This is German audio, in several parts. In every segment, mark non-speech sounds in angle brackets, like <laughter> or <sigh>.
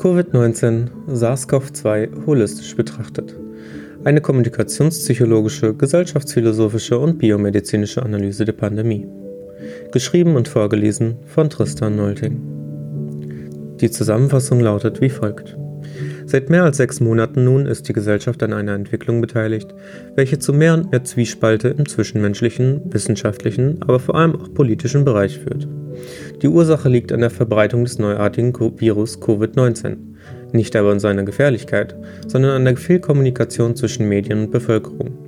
Covid-19 SARS-CoV-2 holistisch betrachtet. Eine kommunikationspsychologische, gesellschaftsphilosophische und biomedizinische Analyse der Pandemie. Geschrieben und vorgelesen von Tristan Nolting. Die Zusammenfassung lautet wie folgt. Seit mehr als sechs Monaten nun ist die Gesellschaft an einer Entwicklung beteiligt, welche zu mehr und mehr Zwiespalte im zwischenmenschlichen, wissenschaftlichen, aber vor allem auch politischen Bereich führt. Die Ursache liegt an der Verbreitung des neuartigen Virus Covid-19, nicht aber an seiner Gefährlichkeit, sondern an der Fehlkommunikation zwischen Medien und Bevölkerung.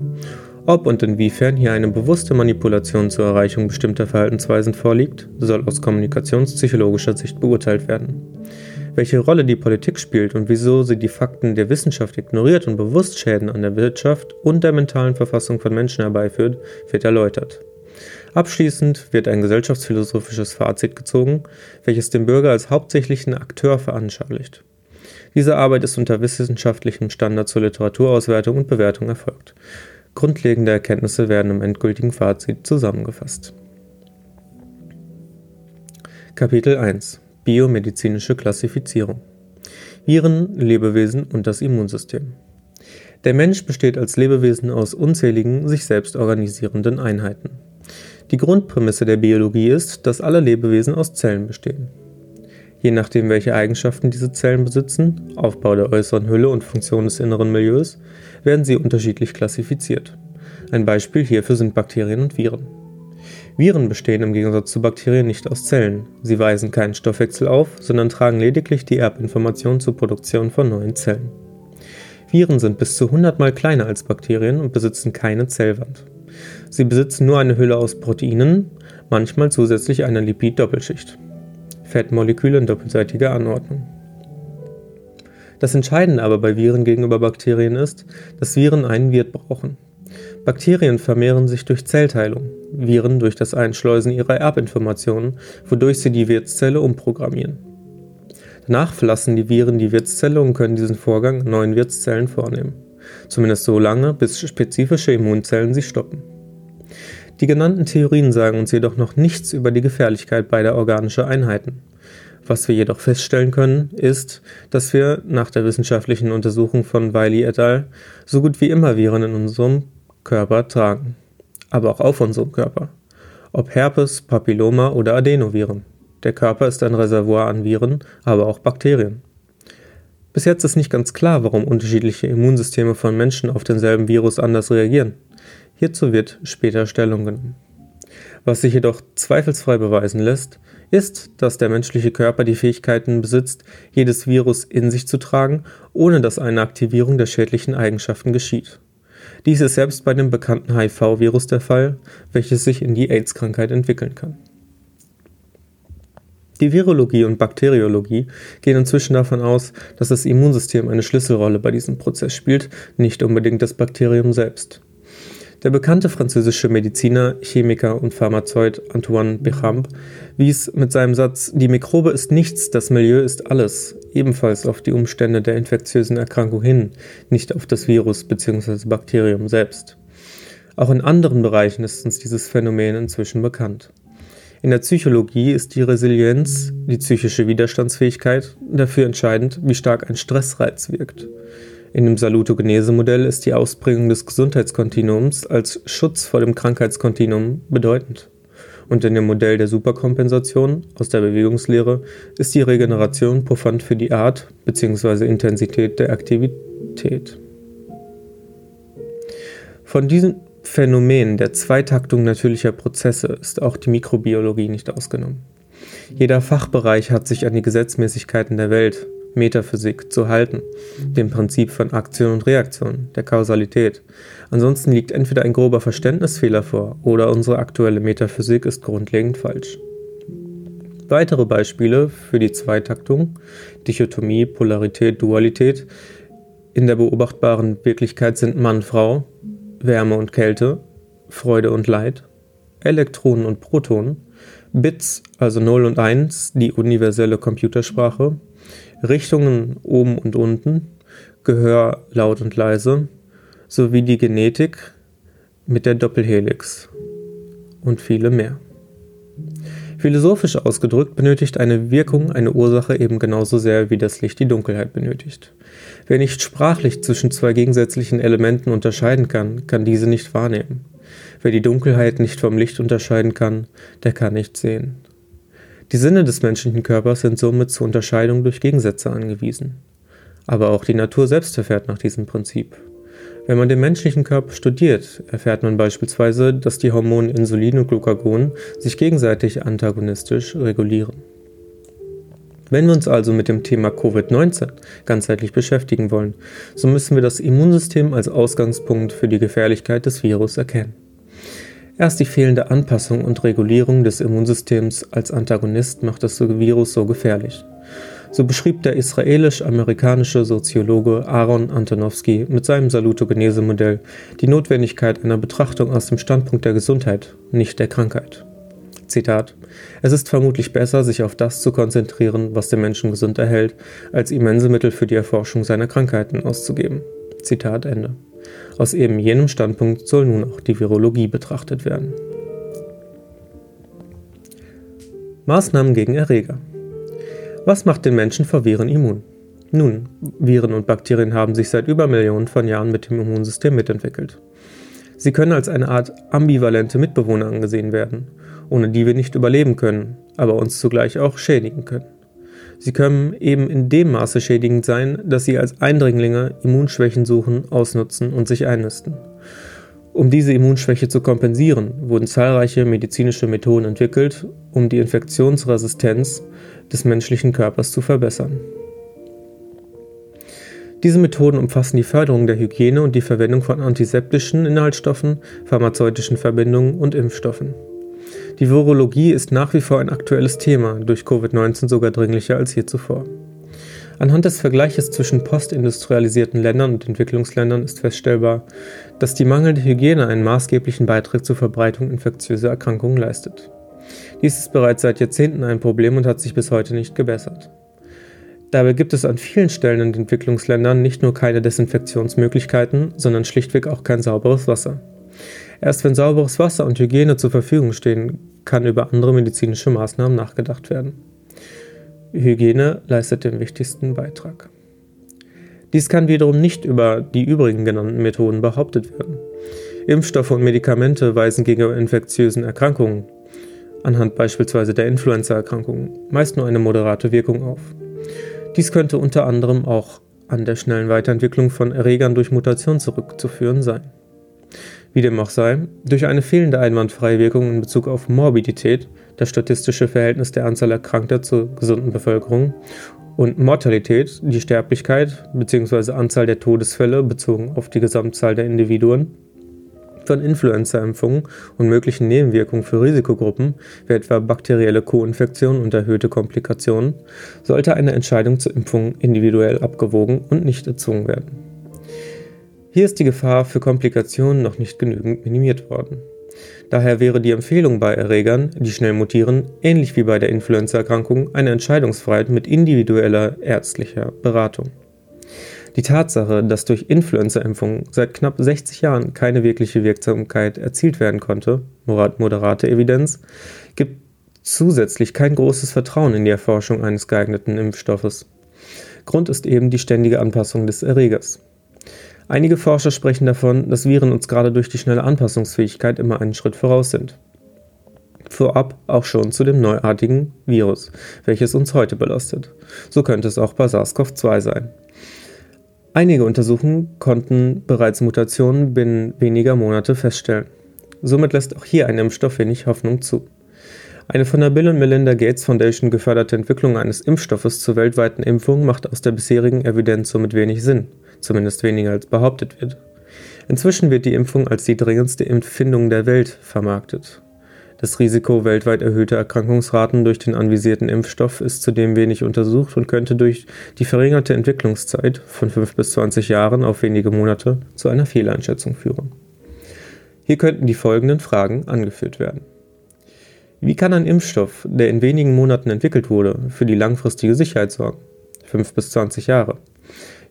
Ob und inwiefern hier eine bewusste Manipulation zur Erreichung bestimmter Verhaltensweisen vorliegt, soll aus kommunikationspsychologischer Sicht beurteilt werden. Welche Rolle die Politik spielt und wieso sie die Fakten der Wissenschaft ignoriert und bewusst Schäden an der Wirtschaft und der mentalen Verfassung von Menschen herbeiführt, wird erläutert. Abschließend wird ein gesellschaftsphilosophisches Fazit gezogen, welches den Bürger als hauptsächlichen Akteur veranschaulicht. Diese Arbeit ist unter wissenschaftlichem Standard zur Literaturauswertung und Bewertung erfolgt. Grundlegende Erkenntnisse werden im endgültigen Fazit zusammengefasst. Kapitel 1 Biomedizinische Klassifizierung Viren, Lebewesen und das Immunsystem. Der Mensch besteht als Lebewesen aus unzähligen, sich selbst organisierenden Einheiten. Die Grundprämisse der Biologie ist, dass alle Lebewesen aus Zellen bestehen. Je nachdem, welche Eigenschaften diese Zellen besitzen, Aufbau der äußeren Hülle und Funktion des inneren Milieus, werden sie unterschiedlich klassifiziert. Ein Beispiel hierfür sind Bakterien und Viren. Viren bestehen im Gegensatz zu Bakterien nicht aus Zellen. Sie weisen keinen Stoffwechsel auf, sondern tragen lediglich die Erbinformation zur Produktion von neuen Zellen. Viren sind bis zu 100 mal kleiner als Bakterien und besitzen keine Zellwand. Sie besitzen nur eine Hülle aus Proteinen, manchmal zusätzlich eine Lipid-Doppelschicht. Fettmoleküle in doppelseitiger Anordnung. Das Entscheidende aber bei Viren gegenüber Bakterien ist, dass Viren einen Wirt brauchen. Bakterien vermehren sich durch Zellteilung, Viren durch das Einschleusen ihrer Erbinformationen, wodurch sie die Wirtszelle umprogrammieren. Danach verlassen die Viren die Wirtszelle und können diesen Vorgang neuen Wirtszellen vornehmen. Zumindest so lange, bis spezifische Immunzellen sie stoppen. Die genannten Theorien sagen uns jedoch noch nichts über die Gefährlichkeit beider organischer Einheiten. Was wir jedoch feststellen können, ist, dass wir nach der wissenschaftlichen Untersuchung von Wiley et al. so gut wie immer Viren in unserem Körper tragen, aber auch auf unserem Körper. Ob Herpes, Papilloma oder Adenoviren. Der Körper ist ein Reservoir an Viren, aber auch Bakterien. Bis jetzt ist nicht ganz klar, warum unterschiedliche Immunsysteme von Menschen auf denselben Virus anders reagieren. Hierzu wird später Stellung genommen. Was sich jedoch zweifelsfrei beweisen lässt, ist, dass der menschliche Körper die Fähigkeiten besitzt, jedes Virus in sich zu tragen, ohne dass eine Aktivierung der schädlichen Eigenschaften geschieht. Dies ist selbst bei dem bekannten HIV-Virus der Fall, welches sich in die AIDS-Krankheit entwickeln kann. Die Virologie und Bakteriologie gehen inzwischen davon aus, dass das Immunsystem eine Schlüsselrolle bei diesem Prozess spielt, nicht unbedingt das Bakterium selbst. Der bekannte französische Mediziner, Chemiker und Pharmazeut Antoine Béchamp wies mit seinem Satz Die Mikrobe ist nichts, das Milieu ist alles ebenfalls auf die Umstände der infektiösen Erkrankung hin, nicht auf das Virus bzw. Bakterium selbst. Auch in anderen Bereichen ist uns dieses Phänomen inzwischen bekannt. In der Psychologie ist die Resilienz, die psychische Widerstandsfähigkeit, dafür entscheidend, wie stark ein Stressreiz wirkt. In dem Salutogenese-Modell ist die Ausbringung des Gesundheitskontinuums als Schutz vor dem Krankheitskontinuum bedeutend. Und in dem Modell der Superkompensation aus der Bewegungslehre ist die Regeneration puffernd für die Art bzw. Intensität der Aktivität. Von diesem Phänomen der Zweitaktung natürlicher Prozesse ist auch die Mikrobiologie nicht ausgenommen. Jeder Fachbereich hat sich an die Gesetzmäßigkeiten der Welt, Metaphysik zu halten, dem Prinzip von Aktion und Reaktion, der Kausalität. Ansonsten liegt entweder ein grober Verständnisfehler vor oder unsere aktuelle Metaphysik ist grundlegend falsch. Weitere Beispiele für die Zweitaktung, Dichotomie, Polarität, Dualität in der beobachtbaren Wirklichkeit sind Mann-Frau, Wärme und Kälte, Freude und Leid, Elektronen und Protonen, Bits, also 0 und 1, die universelle Computersprache, Richtungen oben und unten, Gehör laut und leise, sowie die Genetik mit der Doppelhelix und viele mehr. Philosophisch ausgedrückt benötigt eine Wirkung eine Ursache eben genauso sehr, wie das Licht die Dunkelheit benötigt. Wer nicht sprachlich zwischen zwei gegensätzlichen Elementen unterscheiden kann, kann diese nicht wahrnehmen. Wer die Dunkelheit nicht vom Licht unterscheiden kann, der kann nicht sehen. Die Sinne des menschlichen Körpers sind somit zur Unterscheidung durch Gegensätze angewiesen. Aber auch die Natur selbst verfährt nach diesem Prinzip. Wenn man den menschlichen Körper studiert, erfährt man beispielsweise, dass die Hormone Insulin und Glucagon sich gegenseitig antagonistisch regulieren. Wenn wir uns also mit dem Thema Covid-19 ganzheitlich beschäftigen wollen, so müssen wir das Immunsystem als Ausgangspunkt für die Gefährlichkeit des Virus erkennen. Erst die fehlende Anpassung und Regulierung des Immunsystems als Antagonist macht das Virus so gefährlich. So beschrieb der israelisch-amerikanische Soziologe Aaron Antonowski mit seinem Salutogenese-Modell die Notwendigkeit einer Betrachtung aus dem Standpunkt der Gesundheit, nicht der Krankheit. Zitat: Es ist vermutlich besser, sich auf das zu konzentrieren, was den Menschen gesund erhält, als immense Mittel für die Erforschung seiner Krankheiten auszugeben. Zitat Ende. Aus eben jenem Standpunkt soll nun auch die Virologie betrachtet werden. Maßnahmen gegen Erreger. Was macht den Menschen vor Viren immun? Nun, Viren und Bakterien haben sich seit über Millionen von Jahren mit dem Immunsystem mitentwickelt. Sie können als eine Art ambivalente Mitbewohner angesehen werden, ohne die wir nicht überleben können, aber uns zugleich auch schädigen können. Sie können eben in dem Maße schädigend sein, dass sie als Eindringlinge Immunschwächen suchen, ausnutzen und sich einnisten. Um diese Immunschwäche zu kompensieren, wurden zahlreiche medizinische Methoden entwickelt, um die Infektionsresistenz des menschlichen Körpers zu verbessern. Diese Methoden umfassen die Förderung der Hygiene und die Verwendung von antiseptischen Inhaltsstoffen, pharmazeutischen Verbindungen und Impfstoffen. Die Virologie ist nach wie vor ein aktuelles Thema, durch Covid-19 sogar dringlicher als je zuvor. Anhand des Vergleiches zwischen postindustrialisierten Ländern und Entwicklungsländern ist feststellbar, dass die mangelnde Hygiene einen maßgeblichen Beitrag zur Verbreitung infektiöser Erkrankungen leistet. Dies ist bereits seit Jahrzehnten ein Problem und hat sich bis heute nicht gebessert. Dabei gibt es an vielen Stellen in Entwicklungsländern nicht nur keine Desinfektionsmöglichkeiten, sondern schlichtweg auch kein sauberes Wasser. Erst wenn sauberes Wasser und Hygiene zur Verfügung stehen, kann über andere medizinische Maßnahmen nachgedacht werden. Hygiene leistet den wichtigsten Beitrag. Dies kann wiederum nicht über die übrigen genannten Methoden behauptet werden. Impfstoffe und Medikamente weisen gegenüber infektiösen Erkrankungen, anhand beispielsweise der Influenzaerkrankungen, meist nur eine moderate Wirkung auf. Dies könnte unter anderem auch an der schnellen Weiterentwicklung von Erregern durch Mutation zurückzuführen sein. Wie dem auch sei, durch eine fehlende einwandfreie Wirkung in Bezug auf Morbidität, das statistische Verhältnis der Anzahl Erkrankter zur gesunden Bevölkerung, und Mortalität, die Sterblichkeit bzw. Anzahl der Todesfälle bezogen auf die Gesamtzahl der Individuen, von Influenza-Impfungen und möglichen Nebenwirkungen für Risikogruppen, wie etwa bakterielle Co-Infektionen und erhöhte Komplikationen, sollte eine Entscheidung zur Impfung individuell abgewogen und nicht erzwungen werden. Hier ist die Gefahr für Komplikationen noch nicht genügend minimiert worden. Daher wäre die Empfehlung bei Erregern, die schnell mutieren, ähnlich wie bei der Influenzaerkrankung, eine Entscheidungsfreiheit mit individueller ärztlicher Beratung. Die Tatsache, dass durch Influenza-Impfungen seit knapp 60 Jahren keine wirkliche Wirksamkeit erzielt werden konnte, moderate Evidenz, gibt zusätzlich kein großes Vertrauen in die Erforschung eines geeigneten Impfstoffes. Grund ist eben die ständige Anpassung des Erregers. Einige Forscher sprechen davon, dass Viren uns gerade durch die schnelle Anpassungsfähigkeit immer einen Schritt voraus sind. Vorab auch schon zu dem neuartigen Virus, welches uns heute belastet. So könnte es auch bei SARS-CoV-2 sein. Einige Untersuchungen konnten bereits Mutationen binnen weniger Monate feststellen. Somit lässt auch hier ein Impfstoff wenig Hoffnung zu. Eine von der Bill und Melinda Gates Foundation geförderte Entwicklung eines Impfstoffes zur weltweiten Impfung macht aus der bisherigen Evidenz somit wenig Sinn zumindest weniger als behauptet wird. Inzwischen wird die Impfung als die dringendste Empfindung der Welt vermarktet. Das Risiko weltweit erhöhter Erkrankungsraten durch den anvisierten Impfstoff ist zudem wenig untersucht und könnte durch die verringerte Entwicklungszeit von 5 bis 20 Jahren auf wenige Monate zu einer Fehleinschätzung führen. Hier könnten die folgenden Fragen angeführt werden. Wie kann ein Impfstoff, der in wenigen Monaten entwickelt wurde, für die langfristige Sicherheit sorgen? 5 bis 20 Jahre.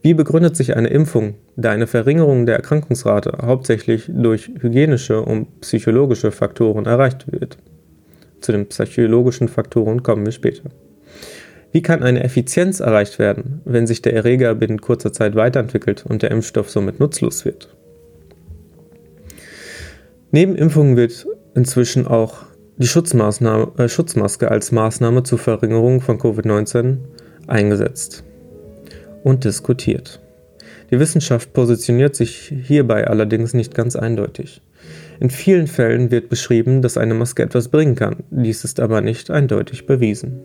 Wie begründet sich eine Impfung, da eine Verringerung der Erkrankungsrate hauptsächlich durch hygienische und psychologische Faktoren erreicht wird? Zu den psychologischen Faktoren kommen wir später. Wie kann eine Effizienz erreicht werden, wenn sich der Erreger binnen kurzer Zeit weiterentwickelt und der Impfstoff somit nutzlos wird? Neben Impfungen wird inzwischen auch die äh, Schutzmaske als Maßnahme zur Verringerung von Covid-19 eingesetzt und diskutiert. Die Wissenschaft positioniert sich hierbei allerdings nicht ganz eindeutig. In vielen Fällen wird beschrieben, dass eine Maske etwas bringen kann, dies ist aber nicht eindeutig bewiesen.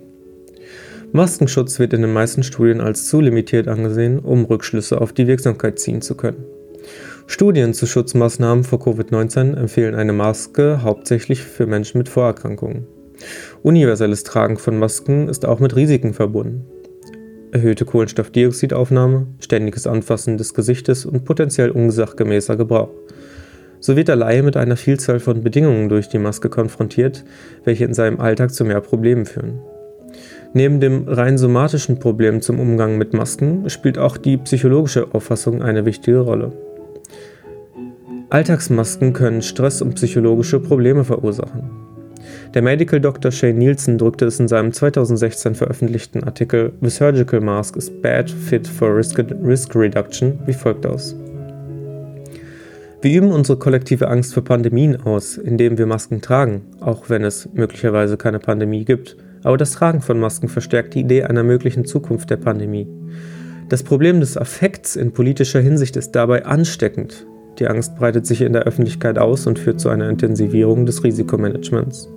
Maskenschutz wird in den meisten Studien als zu limitiert angesehen, um Rückschlüsse auf die Wirksamkeit ziehen zu können. Studien zu Schutzmaßnahmen vor Covid-19 empfehlen eine Maske hauptsächlich für Menschen mit Vorerkrankungen. Universelles Tragen von Masken ist auch mit Risiken verbunden erhöhte Kohlenstoffdioxidaufnahme, ständiges Anfassen des Gesichtes und potenziell unsachgemäßer Gebrauch. So wird der Laie mit einer Vielzahl von Bedingungen durch die Maske konfrontiert, welche in seinem Alltag zu mehr Problemen führen. Neben dem rein somatischen Problem zum Umgang mit Masken spielt auch die psychologische Auffassung eine wichtige Rolle. Alltagsmasken können Stress und psychologische Probleme verursachen. Der Medical Dr. Shane Nielsen drückte es in seinem 2016 veröffentlichten Artikel The Surgical Mask is Bad Fit for Risk, Risk Reduction wie folgt aus. Wir üben unsere kollektive Angst vor Pandemien aus, indem wir Masken tragen, auch wenn es möglicherweise keine Pandemie gibt. Aber das Tragen von Masken verstärkt die Idee einer möglichen Zukunft der Pandemie. Das Problem des Affekts in politischer Hinsicht ist dabei ansteckend. Die Angst breitet sich in der Öffentlichkeit aus und führt zu einer Intensivierung des Risikomanagements.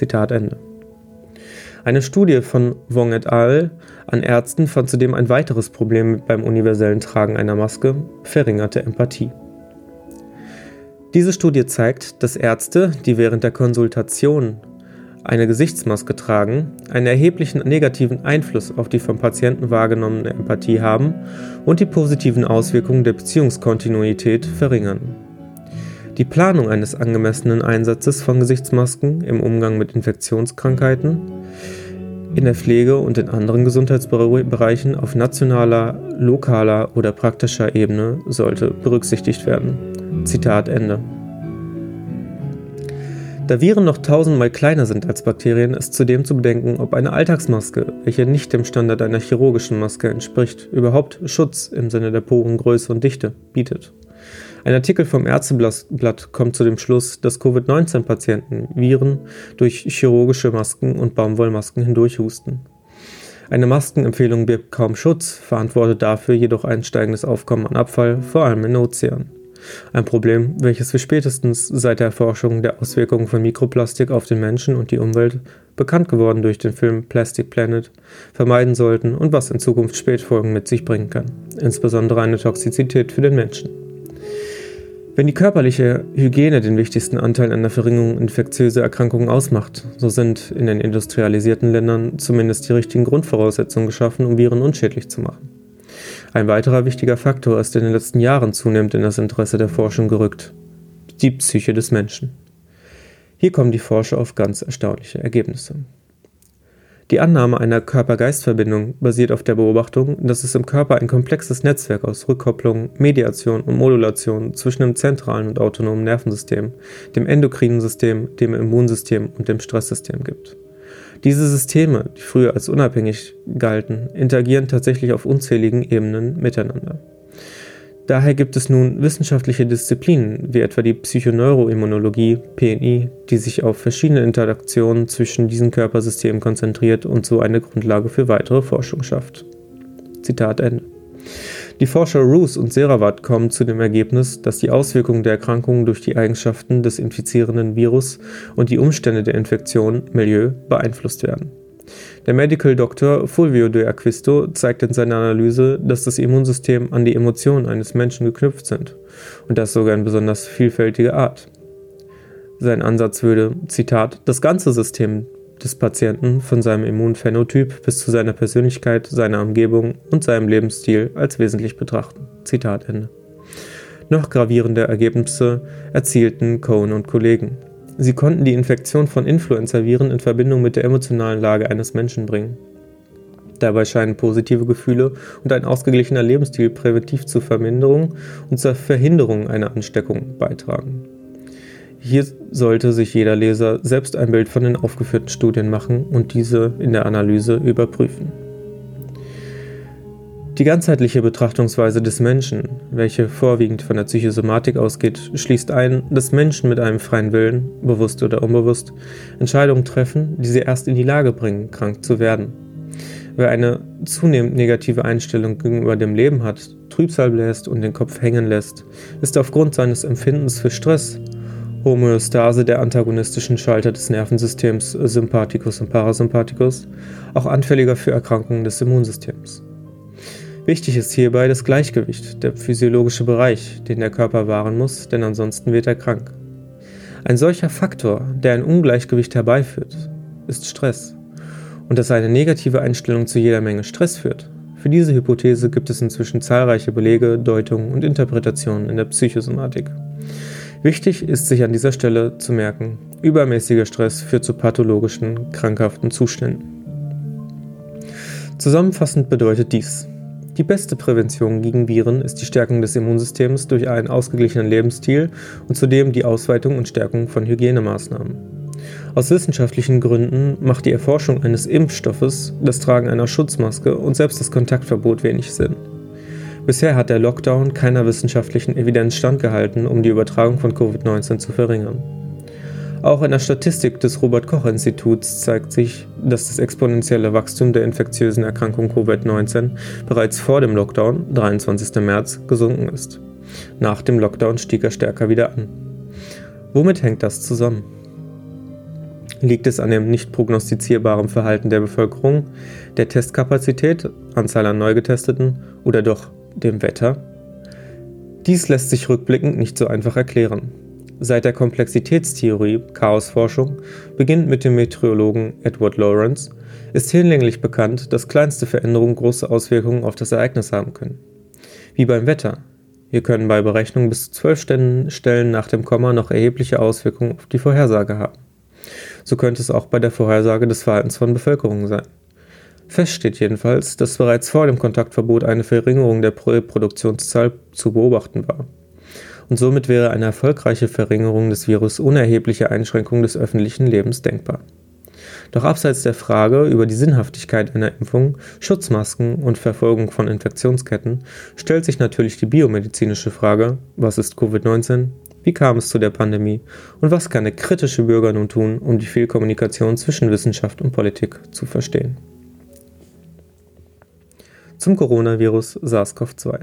Zitat Ende. Eine Studie von Wong et al. an Ärzten fand zudem ein weiteres Problem beim universellen Tragen einer Maske, verringerte Empathie. Diese Studie zeigt, dass Ärzte, die während der Konsultation eine Gesichtsmaske tragen, einen erheblichen negativen Einfluss auf die vom Patienten wahrgenommene Empathie haben und die positiven Auswirkungen der Beziehungskontinuität verringern. Die Planung eines angemessenen Einsatzes von Gesichtsmasken im Umgang mit Infektionskrankheiten, in der Pflege und in anderen Gesundheitsbereichen auf nationaler, lokaler oder praktischer Ebene sollte berücksichtigt werden. Zitat Ende. Da Viren noch tausendmal kleiner sind als Bakterien, ist zudem zu bedenken, ob eine Alltagsmaske, welche nicht dem Standard einer chirurgischen Maske entspricht, überhaupt Schutz im Sinne der Porengröße und Dichte bietet. Ein Artikel vom Ärzteblatt kommt zu dem Schluss, dass Covid-19-Patienten Viren durch chirurgische Masken und Baumwollmasken hindurchhusten. Eine Maskenempfehlung birgt kaum Schutz, verantwortet dafür jedoch ein steigendes Aufkommen an Abfall, vor allem in Ozeanen. Ein Problem, welches wir spätestens seit der Erforschung der Auswirkungen von Mikroplastik auf den Menschen und die Umwelt, bekannt geworden durch den Film Plastic Planet, vermeiden sollten und was in Zukunft Spätfolgen mit sich bringen kann, insbesondere eine Toxizität für den Menschen. Wenn die körperliche Hygiene den wichtigsten Anteil an der Verringerung infektiöser Erkrankungen ausmacht, so sind in den industrialisierten Ländern zumindest die richtigen Grundvoraussetzungen geschaffen, um Viren unschädlich zu machen. Ein weiterer wichtiger Faktor ist in den letzten Jahren zunehmend in das Interesse der Forschung gerückt, die Psyche des Menschen. Hier kommen die Forscher auf ganz erstaunliche Ergebnisse. Die Annahme einer Körper-Geist-Verbindung basiert auf der Beobachtung, dass es im Körper ein komplexes Netzwerk aus Rückkopplung, Mediation und Modulation zwischen dem zentralen und autonomen Nervensystem, dem endokrinen System, dem Immunsystem und dem Stresssystem gibt. Diese Systeme, die früher als unabhängig galten, interagieren tatsächlich auf unzähligen Ebenen miteinander. Daher gibt es nun wissenschaftliche Disziplinen, wie etwa die Psychoneuroimmunologie, PNI, die sich auf verschiedene Interaktionen zwischen diesen Körpersystemen konzentriert und so eine Grundlage für weitere Forschung schafft. Zitat Ende. Die Forscher Roos und Seravat kommen zu dem Ergebnis, dass die Auswirkungen der Erkrankung durch die Eigenschaften des infizierenden Virus und die Umstände der Infektion, Milieu, beeinflusst werden. Der Medical Doctor Fulvio de Acquisto zeigt in seiner Analyse, dass das Immunsystem an die Emotionen eines Menschen geknüpft sind und das sogar in besonders vielfältiger Art. Sein Ansatz würde, Zitat, das ganze System des Patienten von seinem Immunphänotyp bis zu seiner Persönlichkeit, seiner Umgebung und seinem Lebensstil als wesentlich betrachten. Zitat Ende. Noch gravierende Ergebnisse erzielten Cohen und Kollegen. Sie konnten die Infektion von Influenza-Viren in Verbindung mit der emotionalen Lage eines Menschen bringen. Dabei scheinen positive Gefühle und ein ausgeglichener Lebensstil präventiv zur Verminderung und zur Verhinderung einer Ansteckung beitragen. Hier sollte sich jeder Leser selbst ein Bild von den aufgeführten Studien machen und diese in der Analyse überprüfen. Die ganzheitliche Betrachtungsweise des Menschen, welche vorwiegend von der Psychosomatik ausgeht, schließt ein, dass Menschen mit einem freien Willen, bewusst oder unbewusst, Entscheidungen treffen, die sie erst in die Lage bringen, krank zu werden. Wer eine zunehmend negative Einstellung gegenüber dem Leben hat, Trübsal bläst und den Kopf hängen lässt, ist aufgrund seines Empfindens für Stress Homöostase der antagonistischen Schalter des Nervensystems Sympathikus und Parasympathikus, auch anfälliger für Erkrankungen des Immunsystems. Wichtig ist hierbei das Gleichgewicht, der physiologische Bereich, den der Körper wahren muss, denn ansonsten wird er krank. Ein solcher Faktor, der ein Ungleichgewicht herbeiführt, ist Stress. Und dass eine negative Einstellung zu jeder Menge Stress führt, für diese Hypothese gibt es inzwischen zahlreiche Belege, Deutungen und Interpretationen in der Psychosomatik. Wichtig ist sich an dieser Stelle zu merken, übermäßiger Stress führt zu pathologischen, krankhaften Zuständen. Zusammenfassend bedeutet dies, die beste Prävention gegen Viren ist die Stärkung des Immunsystems durch einen ausgeglichenen Lebensstil und zudem die Ausweitung und Stärkung von Hygienemaßnahmen. Aus wissenschaftlichen Gründen macht die Erforschung eines Impfstoffes, das Tragen einer Schutzmaske und selbst das Kontaktverbot wenig Sinn. Bisher hat der Lockdown keiner wissenschaftlichen Evidenz standgehalten, um die Übertragung von Covid-19 zu verringern. Auch in der Statistik des Robert Koch Instituts zeigt sich, dass das exponentielle Wachstum der infektiösen Erkrankung Covid-19 bereits vor dem Lockdown, 23. März, gesunken ist. Nach dem Lockdown stieg er stärker wieder an. Womit hängt das zusammen? Liegt es an dem nicht prognostizierbaren Verhalten der Bevölkerung, der Testkapazität, Anzahl an Neugetesteten oder doch dem Wetter? Dies lässt sich rückblickend nicht so einfach erklären. Seit der Komplexitätstheorie Chaosforschung beginnt mit dem Meteorologen Edward Lawrence, ist hinlänglich bekannt, dass kleinste Veränderungen große Auswirkungen auf das Ereignis haben können. Wie beim Wetter. Hier können bei Berechnungen bis zu zwölf Stellen nach dem Komma noch erhebliche Auswirkungen auf die Vorhersage haben. So könnte es auch bei der Vorhersage des Verhaltens von Bevölkerung sein. Fest steht jedenfalls, dass bereits vor dem Kontaktverbot eine Verringerung der Reproduktionszahl zu beobachten war. Und somit wäre eine erfolgreiche Verringerung des Virus ohne erhebliche Einschränkung des öffentlichen Lebens denkbar. Doch abseits der Frage über die Sinnhaftigkeit einer Impfung, Schutzmasken und Verfolgung von Infektionsketten stellt sich natürlich die biomedizinische Frage, was ist Covid-19, wie kam es zu der Pandemie und was kann der kritische Bürger nun tun, um die Fehlkommunikation zwischen Wissenschaft und Politik zu verstehen zum Coronavirus SARS-CoV-2.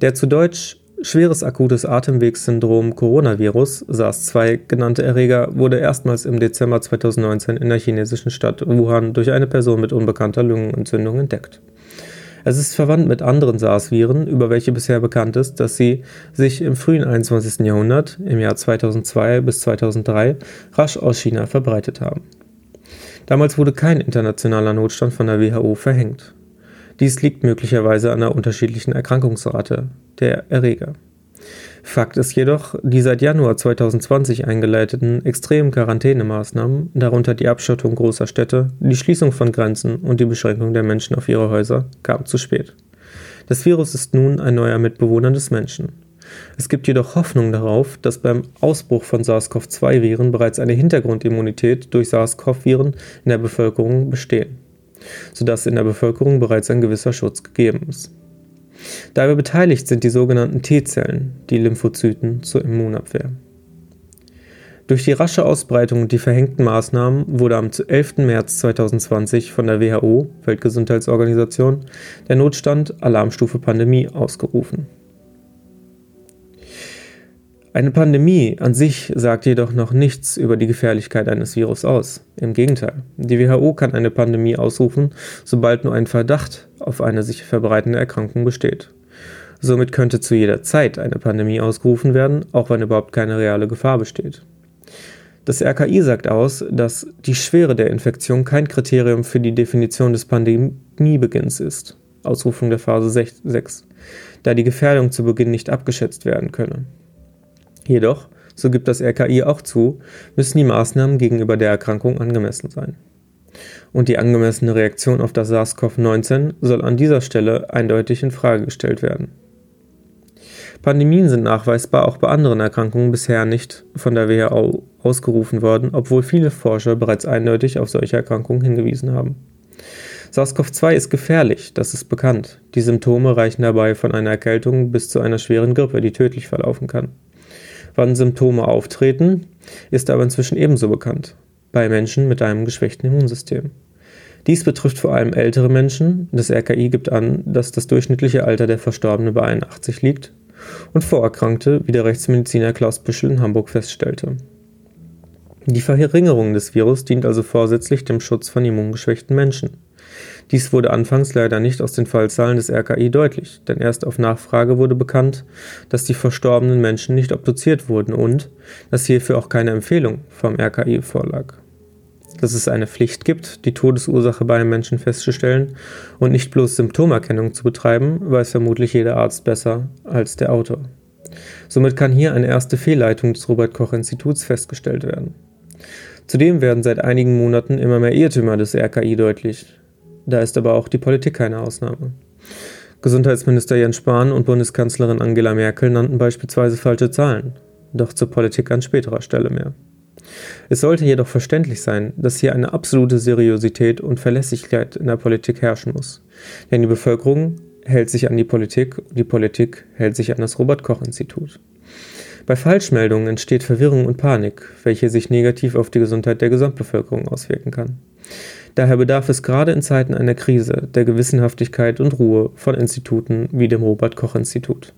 Der zu Deutsch schweres akutes Atemwegssyndrom Coronavirus SARS-2 genannte Erreger wurde erstmals im Dezember 2019 in der chinesischen Stadt Wuhan durch eine Person mit unbekannter Lungenentzündung entdeckt. Es ist verwandt mit anderen SARS-Viren, über welche bisher bekannt ist, dass sie sich im frühen 21. Jahrhundert, im Jahr 2002 bis 2003, rasch aus China verbreitet haben. Damals wurde kein internationaler Notstand von der WHO verhängt. Dies liegt möglicherweise an der unterschiedlichen Erkrankungsrate der Erreger. Fakt ist jedoch, die seit Januar 2020 eingeleiteten extremen Quarantänemaßnahmen, darunter die Abschottung großer Städte, die Schließung von Grenzen und die Beschränkung der Menschen auf ihre Häuser, kamen zu spät. Das Virus ist nun ein neuer Mitbewohner des Menschen. Es gibt jedoch Hoffnung darauf, dass beim Ausbruch von SARS-CoV-2-Viren bereits eine Hintergrundimmunität durch SARS-CoV-Viren in der Bevölkerung bestehen sodass in der Bevölkerung bereits ein gewisser Schutz gegeben ist. Dabei beteiligt sind die sogenannten T-Zellen, die Lymphozyten zur Immunabwehr. Durch die rasche Ausbreitung und die verhängten Maßnahmen wurde am 11. März 2020 von der WHO, Weltgesundheitsorganisation, der Notstand Alarmstufe Pandemie ausgerufen. Eine Pandemie an sich sagt jedoch noch nichts über die Gefährlichkeit eines Virus aus. Im Gegenteil, die WHO kann eine Pandemie ausrufen, sobald nur ein Verdacht auf eine sich verbreitende Erkrankung besteht. Somit könnte zu jeder Zeit eine Pandemie ausgerufen werden, auch wenn überhaupt keine reale Gefahr besteht. Das RKI sagt aus, dass die Schwere der Infektion kein Kriterium für die Definition des Pandemiebeginns ist. Ausrufung der Phase 6, da die Gefährdung zu Beginn nicht abgeschätzt werden könne. Jedoch, so gibt das RKI auch zu, müssen die Maßnahmen gegenüber der Erkrankung angemessen sein. Und die angemessene Reaktion auf das SARS-CoV-19 soll an dieser Stelle eindeutig in Frage gestellt werden. Pandemien sind nachweisbar auch bei anderen Erkrankungen bisher nicht von der WHO ausgerufen worden, obwohl viele Forscher bereits eindeutig auf solche Erkrankungen hingewiesen haben. SARS-CoV-2 ist gefährlich, das ist bekannt. Die Symptome reichen dabei von einer Erkältung bis zu einer schweren Grippe, die tödlich verlaufen kann. Wann Symptome auftreten, ist aber inzwischen ebenso bekannt. Bei Menschen mit einem geschwächten Immunsystem. Dies betrifft vor allem ältere Menschen. Das RKI gibt an, dass das durchschnittliche Alter der Verstorbenen bei 81 liegt und Vorerkrankte, wie der Rechtsmediziner Klaus Büschel in Hamburg feststellte. Die Verringerung des Virus dient also vorsätzlich dem Schutz von immungeschwächten Menschen. Dies wurde anfangs leider nicht aus den Fallzahlen des RKI deutlich, denn erst auf Nachfrage wurde bekannt, dass die verstorbenen Menschen nicht obduziert wurden und dass hierfür auch keine Empfehlung vom RKI vorlag. Dass es eine Pflicht gibt, die Todesursache bei einem Menschen festzustellen und nicht bloß Symptomerkennung zu betreiben, weiß vermutlich jeder Arzt besser als der Autor. Somit kann hier eine erste Fehlleitung des Robert Koch Instituts festgestellt werden. Zudem werden seit einigen Monaten immer mehr Irrtümer des RKI deutlich. Da ist aber auch die Politik keine Ausnahme. Gesundheitsminister Jens Spahn und Bundeskanzlerin Angela Merkel nannten beispielsweise falsche Zahlen, doch zur Politik an späterer Stelle mehr. Es sollte jedoch verständlich sein, dass hier eine absolute Seriosität und Verlässlichkeit in der Politik herrschen muss. Denn die Bevölkerung hält sich an die Politik und die Politik hält sich an das Robert Koch Institut. Bei Falschmeldungen entsteht Verwirrung und Panik, welche sich negativ auf die Gesundheit der Gesamtbevölkerung auswirken kann. Daher bedarf es gerade in Zeiten einer Krise der Gewissenhaftigkeit und Ruhe von Instituten wie dem Robert Koch Institut.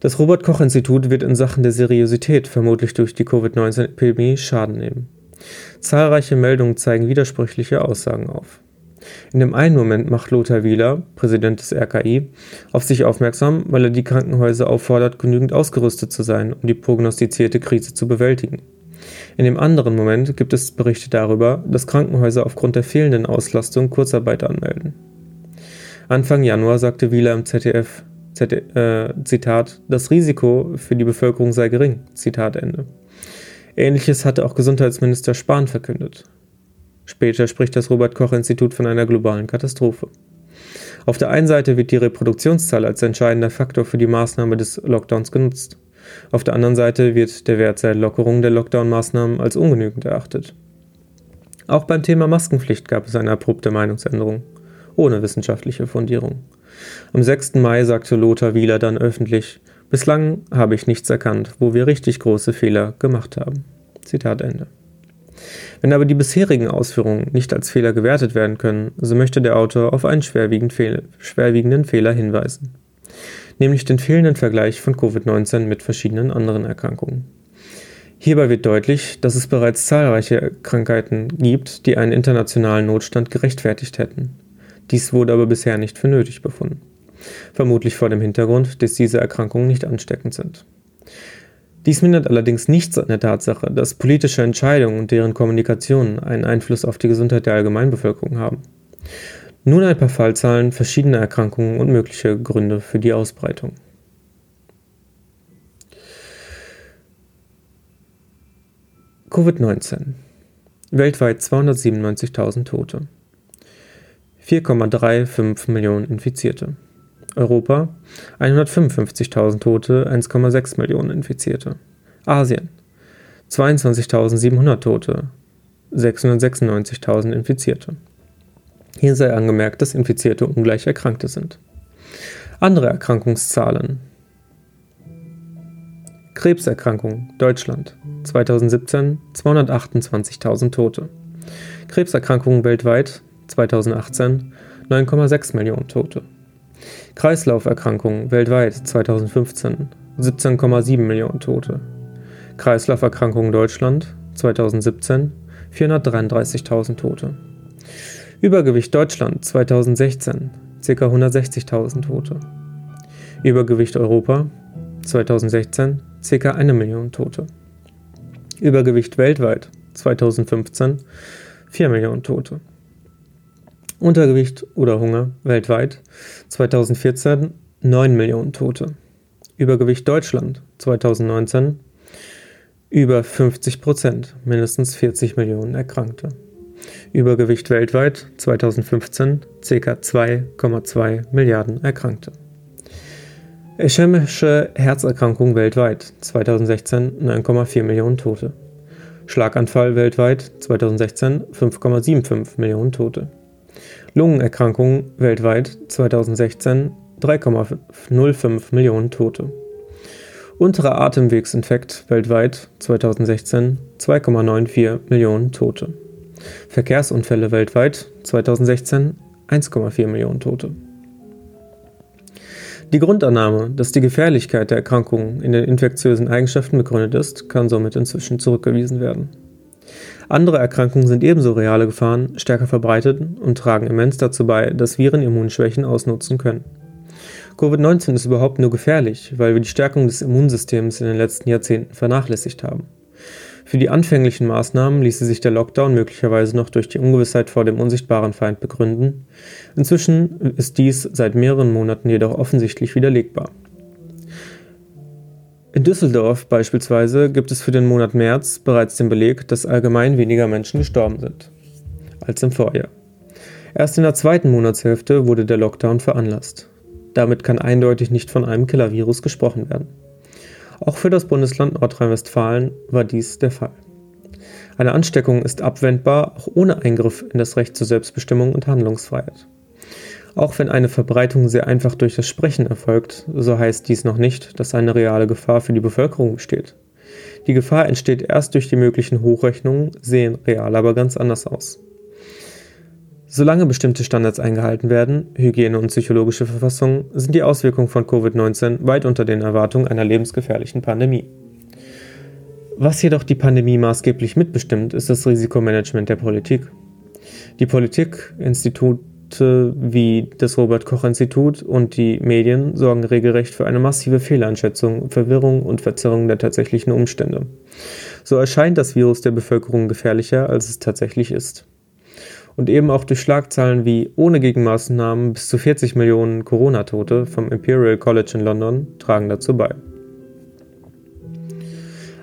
Das Robert Koch Institut wird in Sachen der Seriosität vermutlich durch die Covid-19-Epidemie Schaden nehmen. Zahlreiche Meldungen zeigen widersprüchliche Aussagen auf. In dem einen Moment macht Lothar Wieler, Präsident des RKI, auf sich aufmerksam, weil er die Krankenhäuser auffordert, genügend ausgerüstet zu sein, um die prognostizierte Krise zu bewältigen. In dem anderen Moment gibt es Berichte darüber, dass Krankenhäuser aufgrund der fehlenden Auslastung Kurzarbeit anmelden. Anfang Januar sagte Wieler im ZDF, ZDF äh, Zitat, das Risiko für die Bevölkerung sei gering, Zitat Ende. Ähnliches hatte auch Gesundheitsminister Spahn verkündet. Später spricht das Robert Koch Institut von einer globalen Katastrophe. Auf der einen Seite wird die Reproduktionszahl als entscheidender Faktor für die Maßnahme des Lockdowns genutzt. Auf der anderen Seite wird der Wert der Lockerung der Lockdown-Maßnahmen als ungenügend erachtet. Auch beim Thema Maskenpflicht gab es eine abrupte Meinungsänderung, ohne wissenschaftliche Fundierung. Am 6. Mai sagte Lothar Wieler dann öffentlich, bislang habe ich nichts erkannt, wo wir richtig große Fehler gemacht haben. Zitat Ende. Wenn aber die bisherigen Ausführungen nicht als Fehler gewertet werden können, so möchte der Autor auf einen schwerwiegenden Fehler hinweisen nämlich den fehlenden Vergleich von Covid-19 mit verschiedenen anderen Erkrankungen. Hierbei wird deutlich, dass es bereits zahlreiche Krankheiten gibt, die einen internationalen Notstand gerechtfertigt hätten. Dies wurde aber bisher nicht für nötig befunden. Vermutlich vor dem Hintergrund, dass diese Erkrankungen nicht ansteckend sind. Dies mindert allerdings nichts an der Tatsache, dass politische Entscheidungen und deren Kommunikation einen Einfluss auf die Gesundheit der Allgemeinbevölkerung haben. Nun ein paar Fallzahlen verschiedener Erkrankungen und mögliche Gründe für die Ausbreitung. Covid-19. Weltweit 297.000 Tote. 4,35 Millionen Infizierte. Europa 155.000 Tote, 1,6 Millionen Infizierte. Asien 22.700 Tote, 696.000 Infizierte. Hier sei angemerkt, dass Infizierte ungleich Erkrankte sind. Andere Erkrankungszahlen. Krebserkrankung Deutschland 2017 228.000 Tote. Krebserkrankungen weltweit 2018 9,6 Millionen Tote. Kreislauferkrankungen weltweit 2015 17,7 Millionen Tote. Kreislauferkrankungen Deutschland 2017 433.000 Tote. Übergewicht Deutschland 2016 ca. 160.000 Tote. Übergewicht Europa 2016 ca. 1 Million Tote. Übergewicht weltweit 2015 4 Millionen Tote. Untergewicht oder Hunger weltweit 2014 9 Millionen Tote. Übergewicht Deutschland 2019 über 50 Prozent, mindestens 40 Millionen Erkrankte. Übergewicht weltweit 2015 ca. 2,2 Milliarden Erkrankte. Ischämische Herzerkrankung weltweit 2016 9,4 Millionen Tote. Schlaganfall weltweit 2016 5,75 Millionen Tote. Lungenerkrankungen weltweit 2016 3,05 Millionen Tote. Unterer Atemwegsinfekt weltweit 2016 2,94 Millionen Tote. Verkehrsunfälle weltweit 2016 1,4 Millionen Tote. Die Grundannahme, dass die Gefährlichkeit der Erkrankung in den infektiösen Eigenschaften begründet ist, kann somit inzwischen zurückgewiesen werden. Andere Erkrankungen sind ebenso reale Gefahren, stärker verbreitet und tragen immens dazu bei, dass Viren Immunschwächen ausnutzen können. Covid-19 ist überhaupt nur gefährlich, weil wir die Stärkung des Immunsystems in den letzten Jahrzehnten vernachlässigt haben. Für die anfänglichen Maßnahmen ließe sich der Lockdown möglicherweise noch durch die Ungewissheit vor dem unsichtbaren Feind begründen. Inzwischen ist dies seit mehreren Monaten jedoch offensichtlich widerlegbar. In Düsseldorf beispielsweise gibt es für den Monat März bereits den Beleg, dass allgemein weniger Menschen gestorben sind als im Vorjahr. Erst in der zweiten Monatshälfte wurde der Lockdown veranlasst. Damit kann eindeutig nicht von einem Killer-Virus gesprochen werden. Auch für das Bundesland Nordrhein-Westfalen war dies der Fall. Eine Ansteckung ist abwendbar, auch ohne Eingriff in das Recht zur Selbstbestimmung und Handlungsfreiheit. Auch wenn eine Verbreitung sehr einfach durch das Sprechen erfolgt, so heißt dies noch nicht, dass eine reale Gefahr für die Bevölkerung besteht. Die Gefahr entsteht erst durch die möglichen Hochrechnungen, sehen real aber ganz anders aus. Solange bestimmte Standards eingehalten werden, Hygiene und psychologische Verfassung, sind die Auswirkungen von Covid-19 weit unter den Erwartungen einer lebensgefährlichen Pandemie. Was jedoch die Pandemie maßgeblich mitbestimmt, ist das Risikomanagement der Politik. Die Politik, Institute wie das Robert Koch Institut und die Medien sorgen regelrecht für eine massive Fehleinschätzung, Verwirrung und Verzerrung der tatsächlichen Umstände. So erscheint das Virus der Bevölkerung gefährlicher, als es tatsächlich ist und eben auch durch Schlagzeilen wie ohne Gegenmaßnahmen bis zu 40 Millionen Corona-Tote vom Imperial College in London tragen dazu bei.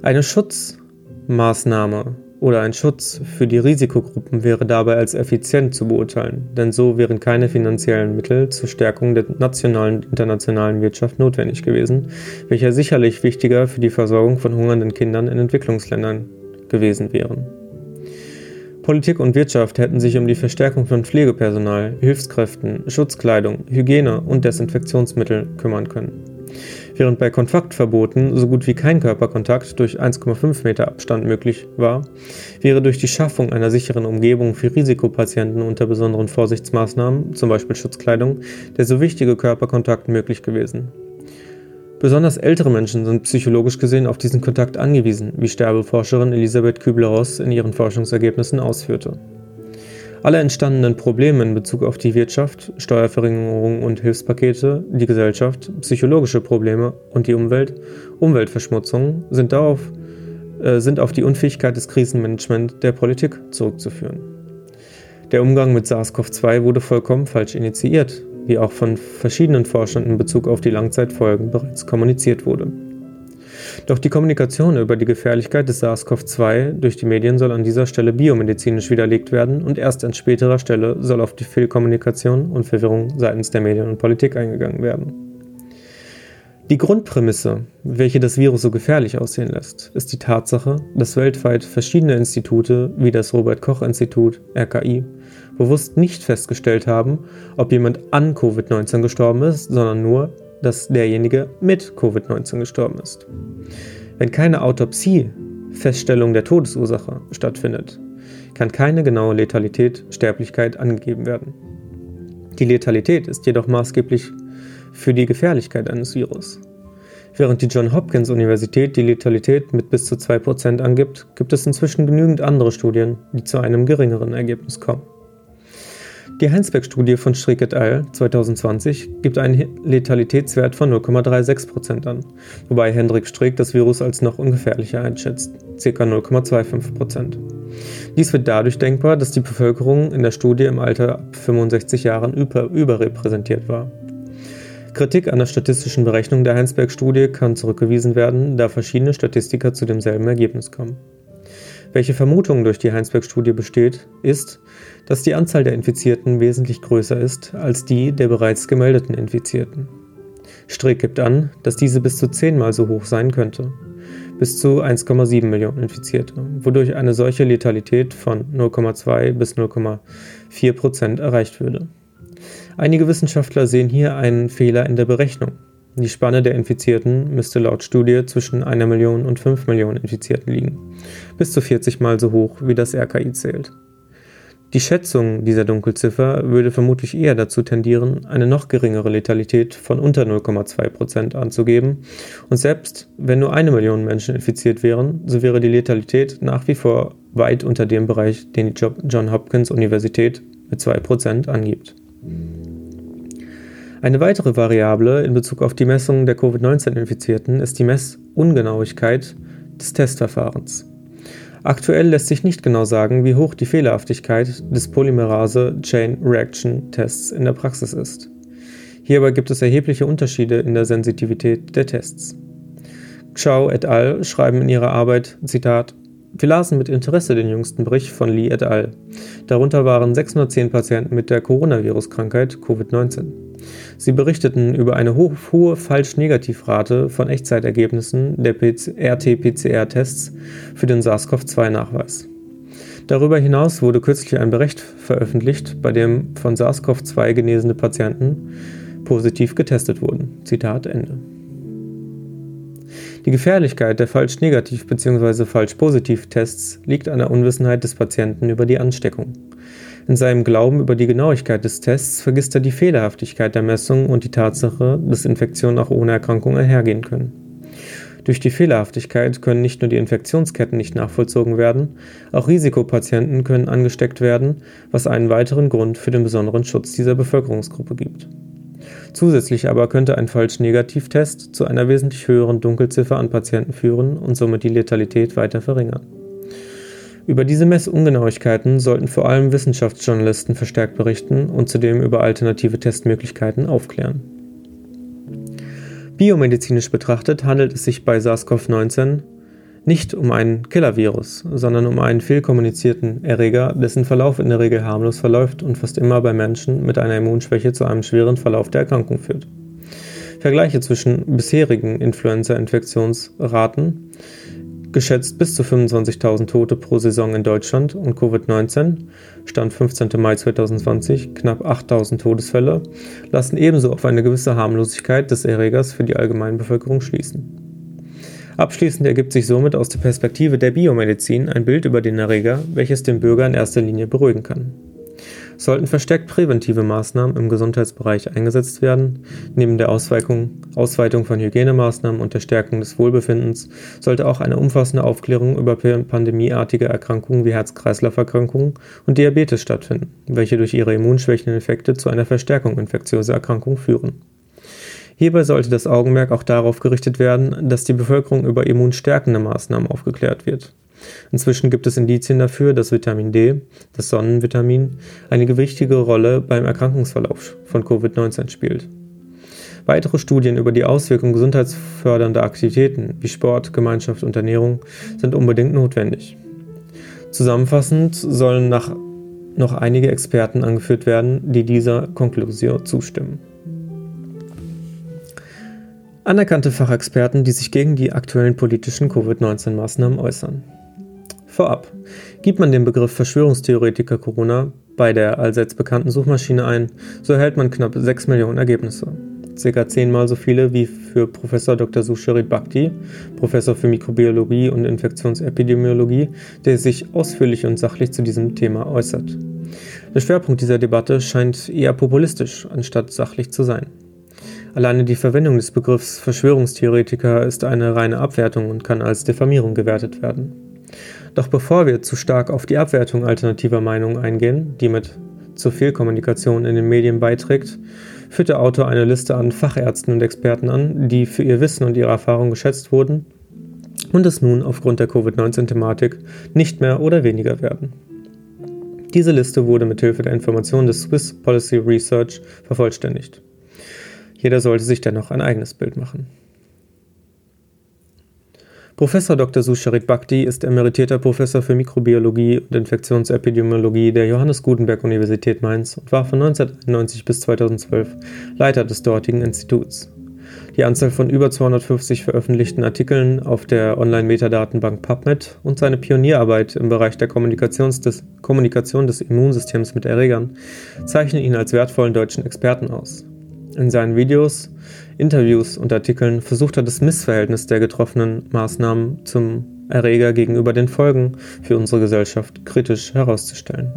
Eine Schutzmaßnahme oder ein Schutz für die Risikogruppen wäre dabei als effizient zu beurteilen, denn so wären keine finanziellen Mittel zur Stärkung der nationalen und internationalen Wirtschaft notwendig gewesen, welche sicherlich wichtiger für die Versorgung von hungernden Kindern in Entwicklungsländern gewesen wären. Politik und Wirtschaft hätten sich um die Verstärkung von Pflegepersonal, Hilfskräften, Schutzkleidung, Hygiene und Desinfektionsmittel kümmern können. Während bei Kontaktverboten so gut wie kein Körperkontakt durch 1,5 Meter Abstand möglich war, wäre durch die Schaffung einer sicheren Umgebung für Risikopatienten unter besonderen Vorsichtsmaßnahmen, zum Beispiel Schutzkleidung, der so wichtige Körperkontakt möglich gewesen. Besonders ältere Menschen sind psychologisch gesehen auf diesen Kontakt angewiesen, wie Sterbeforscherin Elisabeth Kübler-Ross in ihren Forschungsergebnissen ausführte. Alle entstandenen Probleme in Bezug auf die Wirtschaft, Steuerverringerung und Hilfspakete, die Gesellschaft, psychologische Probleme und die Umwelt, Umweltverschmutzung sind, darauf, äh, sind auf die Unfähigkeit des Krisenmanagements der Politik zurückzuführen. Der Umgang mit SARS-CoV-2 wurde vollkommen falsch initiiert, wie auch von verschiedenen Forschern in Bezug auf die Langzeitfolgen bereits kommuniziert wurde. Doch die Kommunikation über die Gefährlichkeit des SARS-CoV-2 durch die Medien soll an dieser Stelle biomedizinisch widerlegt werden und erst an späterer Stelle soll auf die Fehlkommunikation und Verwirrung seitens der Medien und Politik eingegangen werden. Die Grundprämisse, welche das Virus so gefährlich aussehen lässt, ist die Tatsache, dass weltweit verschiedene Institute wie das Robert Koch Institut, RKI, bewusst nicht festgestellt haben, ob jemand an Covid-19 gestorben ist, sondern nur, dass derjenige mit Covid-19 gestorben ist. Wenn keine Autopsie, Feststellung der Todesursache stattfindet, kann keine genaue Letalität, Sterblichkeit angegeben werden. Die Letalität ist jedoch maßgeblich für die Gefährlichkeit eines Virus. Während die John Hopkins Universität die Letalität mit bis zu 2% angibt, gibt es inzwischen genügend andere Studien, die zu einem geringeren Ergebnis kommen. Die Heinsberg-Studie von Strick et al. 2020 gibt einen Letalitätswert von 0,36% an, wobei Hendrik Strick das Virus als noch ungefährlicher einschätzt, ca. 0,25%. Dies wird dadurch denkbar, dass die Bevölkerung in der Studie im Alter ab 65 Jahren über überrepräsentiert war. Kritik an der statistischen Berechnung der Heinsberg-Studie kann zurückgewiesen werden, da verschiedene Statistiker zu demselben Ergebnis kommen. Welche Vermutung durch die Heinsberg-Studie besteht, ist, dass die Anzahl der Infizierten wesentlich größer ist als die der bereits gemeldeten Infizierten. Streeck gibt an, dass diese bis zu zehnmal so hoch sein könnte. Bis zu 1,7 Millionen Infizierte, wodurch eine solche Letalität von 0,2 bis 0,4 Prozent erreicht würde. Einige Wissenschaftler sehen hier einen Fehler in der Berechnung. Die Spanne der Infizierten müsste laut Studie zwischen einer Million und 5 Millionen Infizierten liegen, bis zu 40 mal so hoch, wie das RKI zählt. Die Schätzung dieser Dunkelziffer würde vermutlich eher dazu tendieren, eine noch geringere Letalität von unter 0,2% anzugeben. Und selbst wenn nur eine Million Menschen infiziert wären, so wäre die Letalität nach wie vor weit unter dem Bereich, den die John Hopkins Universität mit 2% angibt. Eine weitere Variable in Bezug auf die Messung der Covid-19-Infizierten ist die Messungenauigkeit des Testverfahrens. Aktuell lässt sich nicht genau sagen, wie hoch die Fehlerhaftigkeit des Polymerase Chain Reaction Tests in der Praxis ist. Hierbei gibt es erhebliche Unterschiede in der Sensitivität der Tests. Chow et al. schreiben in ihrer Arbeit, Zitat, wir lasen mit Interesse den jüngsten Bericht von Lee et al. Darunter waren 610 Patienten mit der Coronavirus-Krankheit Covid-19. Sie berichteten über eine ho hohe Falsch-Negativ-Rate von Echtzeitergebnissen der RT-PCR-Tests für den SARS-CoV-2-Nachweis. Darüber hinaus wurde kürzlich ein Bericht veröffentlicht, bei dem von SARS-CoV-2 genesene Patienten positiv getestet wurden. Zitat Ende. Die Gefährlichkeit der falsch-negativ bzw. falsch-positiv-Tests liegt an der Unwissenheit des Patienten über die Ansteckung. In seinem Glauben über die Genauigkeit des Tests vergisst er die Fehlerhaftigkeit der Messung und die Tatsache, dass Infektionen auch ohne Erkrankung einhergehen können. Durch die Fehlerhaftigkeit können nicht nur die Infektionsketten nicht nachvollzogen werden, auch Risikopatienten können angesteckt werden, was einen weiteren Grund für den besonderen Schutz dieser Bevölkerungsgruppe gibt. Zusätzlich aber könnte ein Falsch-Negativ-Test zu einer wesentlich höheren Dunkelziffer an Patienten führen und somit die Letalität weiter verringern. Über diese Messungenauigkeiten sollten vor allem Wissenschaftsjournalisten verstärkt berichten und zudem über alternative Testmöglichkeiten aufklären. Biomedizinisch betrachtet handelt es sich bei SARS-CoV-19 nicht um ein Killer-Virus, sondern um einen fehlkommunizierten Erreger, dessen Verlauf in der Regel harmlos verläuft und fast immer bei Menschen mit einer Immunschwäche zu einem schweren Verlauf der Erkrankung führt. Vergleiche zwischen bisherigen Influenza-Infektionsraten, geschätzt bis zu 25.000 Tote pro Saison in Deutschland und Covid-19, Stand 15. Mai 2020, knapp 8.000 Todesfälle, lassen ebenso auf eine gewisse Harmlosigkeit des Erregers für die Allgemeinbevölkerung schließen. Abschließend ergibt sich somit aus der Perspektive der Biomedizin ein Bild über den Erreger, welches den Bürger in erster Linie beruhigen kann. Sollten verstärkt präventive Maßnahmen im Gesundheitsbereich eingesetzt werden, neben der Ausweitung, von Hygienemaßnahmen und der Stärkung des Wohlbefindens, sollte auch eine umfassende Aufklärung über pandemieartige Erkrankungen wie Herz-Kreislauf-Erkrankungen und Diabetes stattfinden, welche durch ihre immunschwächenden Effekte zu einer Verstärkung infektiöser Erkrankungen führen. Hierbei sollte das Augenmerk auch darauf gerichtet werden, dass die Bevölkerung über immunstärkende Maßnahmen aufgeklärt wird. Inzwischen gibt es Indizien dafür, dass Vitamin D, das Sonnenvitamin, eine gewichtige Rolle beim Erkrankungsverlauf von Covid-19 spielt. Weitere Studien über die Auswirkungen gesundheitsfördernder Aktivitäten wie Sport, Gemeinschaft und Ernährung sind unbedingt notwendig. Zusammenfassend sollen nach noch einige Experten angeführt werden, die dieser Konklusion zustimmen. Anerkannte Fachexperten, die sich gegen die aktuellen politischen Covid-19-Maßnahmen äußern. Vorab. Gibt man den Begriff Verschwörungstheoretiker Corona bei der allseits bekannten Suchmaschine ein, so erhält man knapp 6 Millionen Ergebnisse. Circa zehnmal so viele wie für Professor Dr. Susharit Bhakti, Professor für Mikrobiologie und Infektionsepidemiologie, der sich ausführlich und sachlich zu diesem Thema äußert. Der Schwerpunkt dieser Debatte scheint eher populistisch anstatt sachlich zu sein. Alleine die Verwendung des Begriffs Verschwörungstheoretiker ist eine reine Abwertung und kann als Diffamierung gewertet werden. Doch bevor wir zu stark auf die Abwertung alternativer Meinungen eingehen, die mit zu viel Kommunikation in den Medien beiträgt, führt der Autor eine Liste an Fachärzten und Experten an, die für ihr Wissen und ihre Erfahrung geschätzt wurden und es nun aufgrund der Covid-19-Thematik nicht mehr oder weniger werden. Diese Liste wurde mit Hilfe der Informationen des Swiss Policy Research vervollständigt. Jeder sollte sich dennoch ein eigenes Bild machen. Professor Dr. Susharit Bhakti ist emeritierter Professor für Mikrobiologie und Infektionsepidemiologie der Johannes Gutenberg Universität Mainz und war von 1991 bis 2012 Leiter des dortigen Instituts. Die Anzahl von über 250 veröffentlichten Artikeln auf der Online-Metadatenbank PubMed und seine Pionierarbeit im Bereich der des, Kommunikation des Immunsystems mit Erregern zeichnen ihn als wertvollen deutschen Experten aus. In seinen Videos, Interviews und Artikeln versucht er das Missverhältnis der getroffenen Maßnahmen zum Erreger gegenüber den Folgen für unsere Gesellschaft kritisch herauszustellen.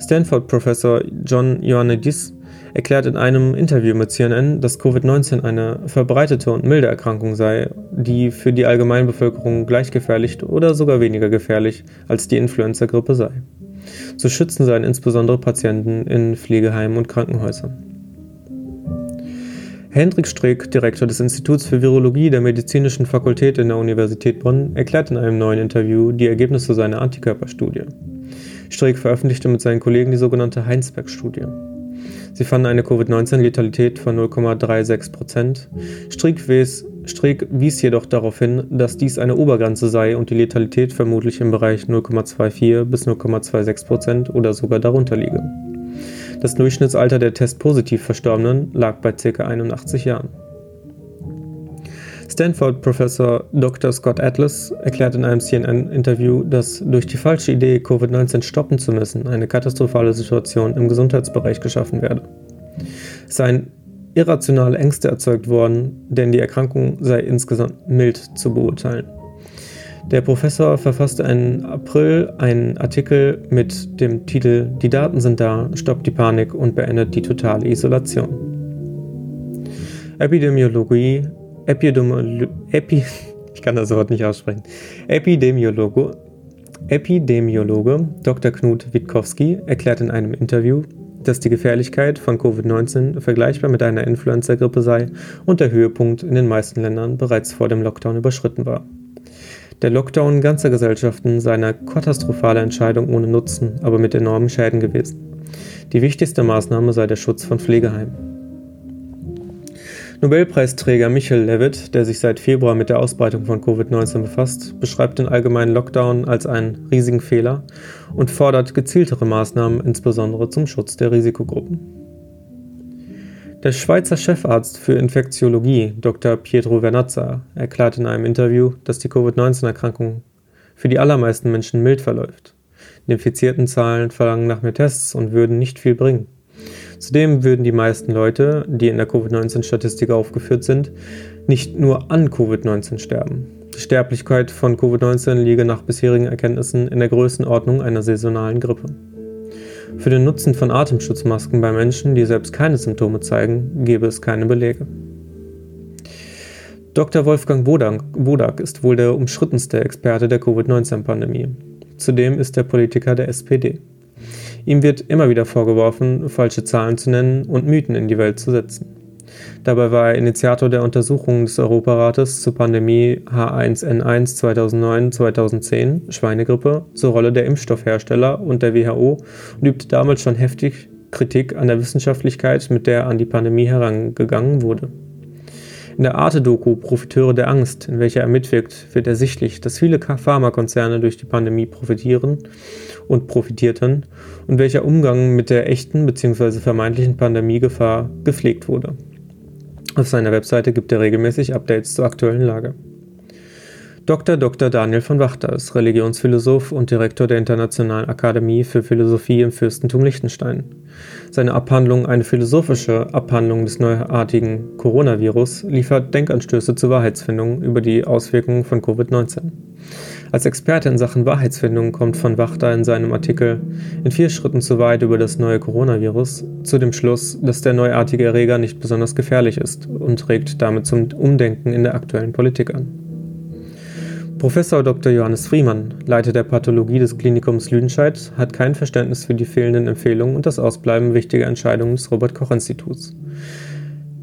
Stanford-Professor John Ioannidis erklärt in einem Interview mit CNN, dass Covid-19 eine verbreitete und milde Erkrankung sei, die für die Allgemeinbevölkerung gleich gefährlich oder sogar weniger gefährlich als die Influenza-Grippe sei. Zu schützen seien insbesondere Patienten in Pflegeheimen und Krankenhäusern. Hendrik Streeck, Direktor des Instituts für Virologie der Medizinischen Fakultät in der Universität Bonn, erklärt in einem neuen Interview die Ergebnisse seiner Antikörperstudie. Streeck veröffentlichte mit seinen Kollegen die sogenannte Heinsberg-Studie. Sie fanden eine Covid-19-Letalität von 0,36 Prozent. Strick wies, wies jedoch darauf hin, dass dies eine Obergrenze sei und die Letalität vermutlich im Bereich 0,24 bis 0,26 Prozent oder sogar darunter liege. Das Durchschnittsalter der testpositiv Verstorbenen lag bei ca. 81 Jahren. Stanford-Professor Dr. Scott Atlas erklärt in einem CNN-Interview, dass durch die falsche Idee, Covid-19 stoppen zu müssen, eine katastrophale Situation im Gesundheitsbereich geschaffen werde. Es seien irrationale Ängste erzeugt worden, denn die Erkrankung sei insgesamt mild zu beurteilen. Der Professor verfasste im April einen Artikel mit dem Titel Die Daten sind da, stoppt die Panik und beendet die totale Isolation. Epidemiologie Epidemiolo Epi <laughs> ich kann das Wort nicht aussprechen. Epidemiologe, Epidemiologe Dr. Knut Witkowski erklärt in einem Interview, dass die Gefährlichkeit von Covid-19 vergleichbar mit einer Influenza-Grippe sei und der Höhepunkt in den meisten Ländern bereits vor dem Lockdown überschritten war. Der Lockdown ganzer Gesellschaften sei eine katastrophale Entscheidung ohne Nutzen, aber mit enormen Schäden gewesen. Die wichtigste Maßnahme sei der Schutz von Pflegeheimen. Nobelpreisträger Michael Levitt, der sich seit Februar mit der Ausbreitung von Covid-19 befasst, beschreibt den allgemeinen Lockdown als einen riesigen Fehler und fordert gezieltere Maßnahmen, insbesondere zum Schutz der Risikogruppen. Der Schweizer Chefarzt für Infektiologie, Dr. Pietro Vernazza, erklärt in einem Interview, dass die Covid-19-Erkrankung für die allermeisten Menschen mild verläuft. Die infizierten Zahlen verlangen nach mehr Tests und würden nicht viel bringen. Zudem würden die meisten Leute, die in der Covid-19-Statistik aufgeführt sind, nicht nur an Covid-19 sterben. Die Sterblichkeit von Covid-19 liege nach bisherigen Erkenntnissen in der Größenordnung einer saisonalen Grippe. Für den Nutzen von Atemschutzmasken bei Menschen, die selbst keine Symptome zeigen, gäbe es keine Belege. Dr. Wolfgang Wodak ist wohl der umschrittenste Experte der Covid-19-Pandemie. Zudem ist er Politiker der SPD. Ihm wird immer wieder vorgeworfen, falsche Zahlen zu nennen und Mythen in die Welt zu setzen. Dabei war er Initiator der Untersuchungen des Europarates zur Pandemie H1N1 2009-2010 Schweinegrippe zur Rolle der Impfstoffhersteller und der WHO und übte damals schon heftig Kritik an der Wissenschaftlichkeit, mit der an die Pandemie herangegangen wurde. In der Arte-Doku Profiteure der Angst, in welcher er mitwirkt, wird ersichtlich, dass viele Pharmakonzerne durch die Pandemie profitieren und profitierten und welcher Umgang mit der echten bzw. vermeintlichen Pandemiegefahr gepflegt wurde. Auf seiner Webseite gibt er regelmäßig Updates zur aktuellen Lage. Dr. Dr. Daniel von Wachter ist Religionsphilosoph und Direktor der Internationalen Akademie für Philosophie im Fürstentum Liechtenstein. Seine Abhandlung Eine philosophische Abhandlung des neuartigen Coronavirus liefert Denkanstöße zur Wahrheitsfindung über die Auswirkungen von Covid-19. Als Experte in Sachen Wahrheitsfindung kommt von Wachter in seinem Artikel In vier Schritten zu weit über das neue Coronavirus zu dem Schluss, dass der neuartige Erreger nicht besonders gefährlich ist und regt damit zum Umdenken in der aktuellen Politik an. Professor Dr. Johannes Friemann, Leiter der Pathologie des Klinikums Lüdenscheid, hat kein Verständnis für die fehlenden Empfehlungen und das Ausbleiben wichtiger Entscheidungen des Robert-Koch-Instituts.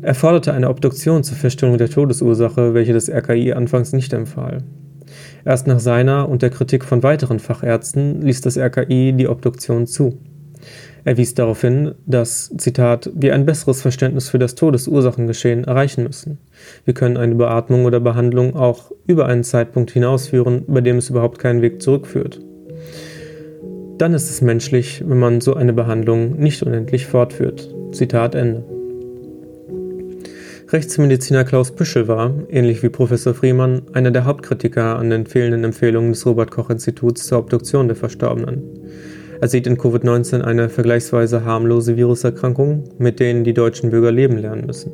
Er forderte eine Obduktion zur Feststellung der Todesursache, welche das RKI anfangs nicht empfahl. Erst nach seiner und der Kritik von weiteren Fachärzten ließ das RKI die Obduktion zu. Er wies darauf hin, dass, Zitat, wir ein besseres Verständnis für das Todesursachengeschehen erreichen müssen. Wir können eine Beatmung oder Behandlung auch über einen Zeitpunkt hinausführen, bei dem es überhaupt keinen Weg zurückführt. Dann ist es menschlich, wenn man so eine Behandlung nicht unendlich fortführt. Zitat Ende. Rechtsmediziner Klaus Büschel war, ähnlich wie Professor Friemann, einer der Hauptkritiker an den fehlenden Empfehlungen des Robert-Koch-Instituts zur Obduktion der Verstorbenen. Er sieht in Covid-19 eine vergleichsweise harmlose Viruserkrankung, mit denen die deutschen Bürger leben lernen müssen.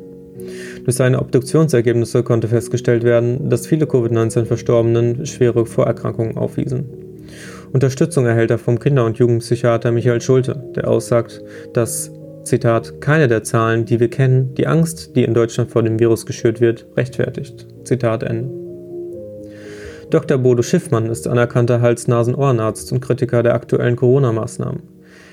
Durch seine Obduktionsergebnisse konnte festgestellt werden, dass viele Covid-19-Verstorbenen schwere Vorerkrankungen aufwiesen. Unterstützung erhält er vom Kinder- und Jugendpsychiater Michael Schulte, der aussagt, dass Zitat, keine der Zahlen, die wir kennen, die Angst, die in Deutschland vor dem Virus geschürt wird, rechtfertigt. Zitat Ende. Dr. Bodo Schiffmann ist anerkannter Hals-Nasen-Ohrenarzt und Kritiker der aktuellen Corona-Maßnahmen.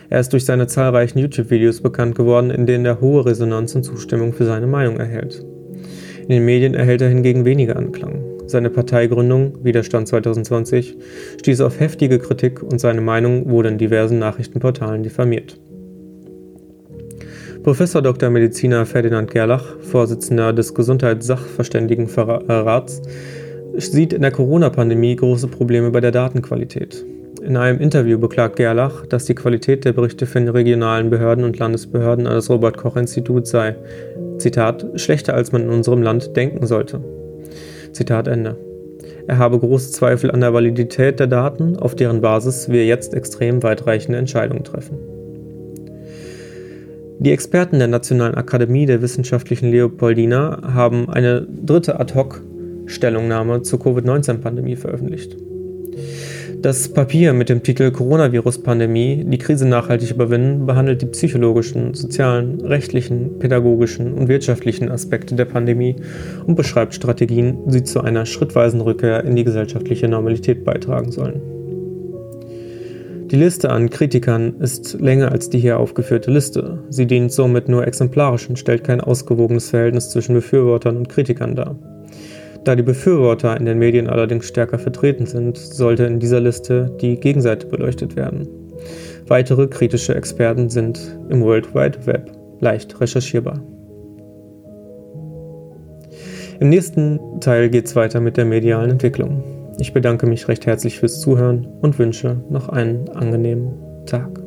Er ist durch seine zahlreichen YouTube-Videos bekannt geworden, in denen er hohe Resonanz und Zustimmung für seine Meinung erhält. In den Medien erhält er hingegen weniger Anklang. Seine Parteigründung, Widerstand 2020, stieß auf heftige Kritik und seine Meinung wurde in diversen Nachrichtenportalen diffamiert. Professor Dr. Mediziner Ferdinand Gerlach, Vorsitzender des Gesundheitssachverständigenrats, sieht in der Corona-Pandemie große Probleme bei der Datenqualität. In einem Interview beklagt Gerlach, dass die Qualität der Berichte von regionalen Behörden und Landesbehörden an das Robert-Koch-Institut sei, Zitat, schlechter als man in unserem Land denken sollte. Zitat Ende. Er habe große Zweifel an der Validität der Daten, auf deren Basis wir jetzt extrem weitreichende Entscheidungen treffen. Die Experten der Nationalen Akademie der Wissenschaftlichen Leopoldina haben eine dritte Ad-hoc Stellungnahme zur Covid-19-Pandemie veröffentlicht. Das Papier mit dem Titel Coronavirus-Pandemie, die Krise nachhaltig überwinden, behandelt die psychologischen, sozialen, rechtlichen, pädagogischen und wirtschaftlichen Aspekte der Pandemie und beschreibt Strategien, die zu einer schrittweisen Rückkehr in die gesellschaftliche Normalität beitragen sollen. Die Liste an Kritikern ist länger als die hier aufgeführte Liste. Sie dient somit nur exemplarisch und stellt kein ausgewogenes Verhältnis zwischen Befürwortern und Kritikern dar. Da die Befürworter in den Medien allerdings stärker vertreten sind, sollte in dieser Liste die Gegenseite beleuchtet werden. Weitere kritische Experten sind im World Wide Web leicht recherchierbar. Im nächsten Teil geht es weiter mit der medialen Entwicklung. Ich bedanke mich recht herzlich fürs Zuhören und wünsche noch einen angenehmen Tag.